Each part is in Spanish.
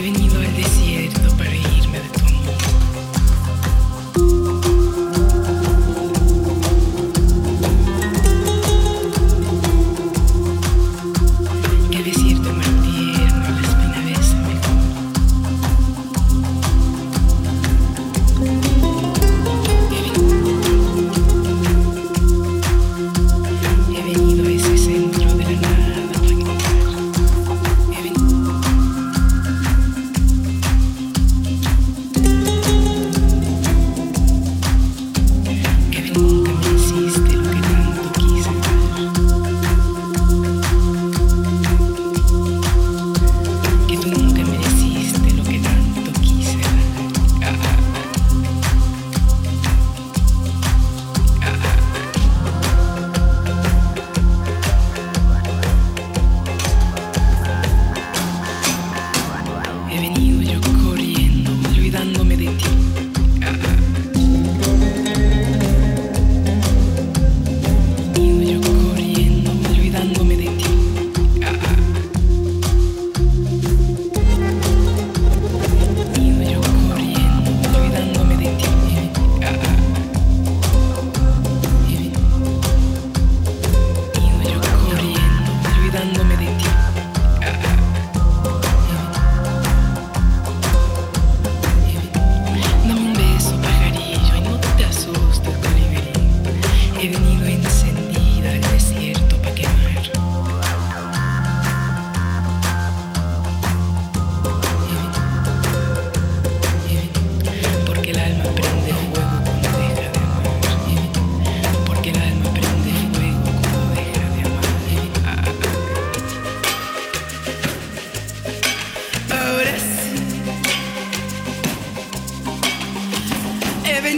giving you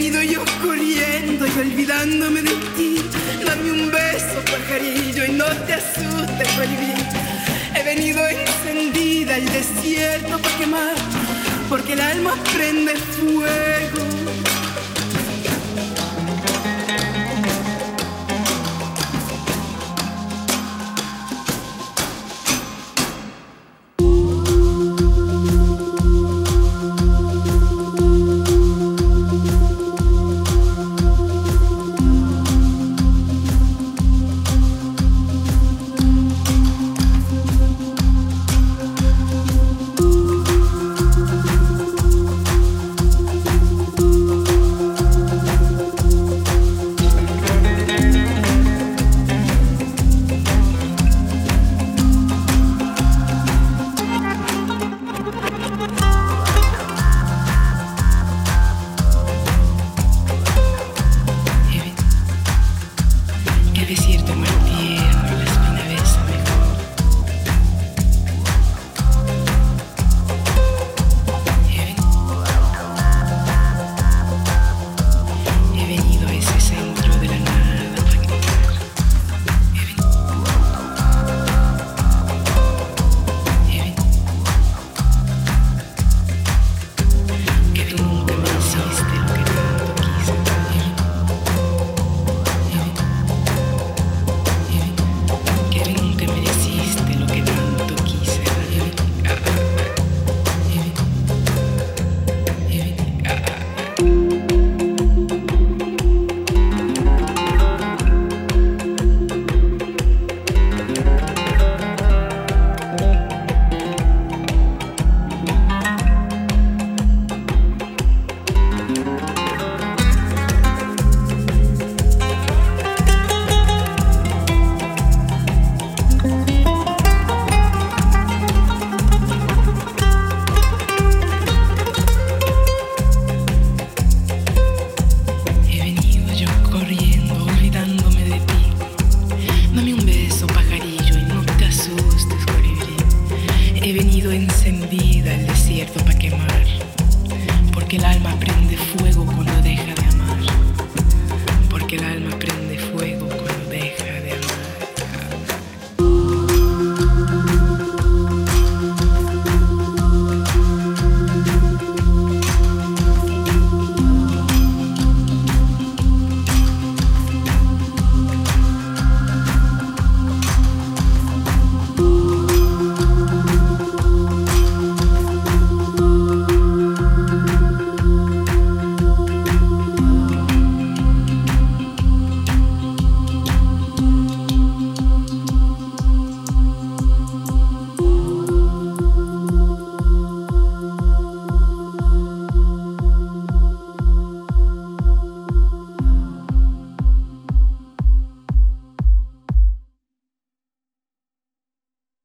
He venido yo corriendo y olvidándome de ti. Dame un beso, pajarillo, y no te asustes, prohibí. He venido encendida al desierto para quemar, porque el alma prende fuego. He venido encendida al desierto para quemar, porque el alma prende fuego cuando deja de amar, porque el alma prende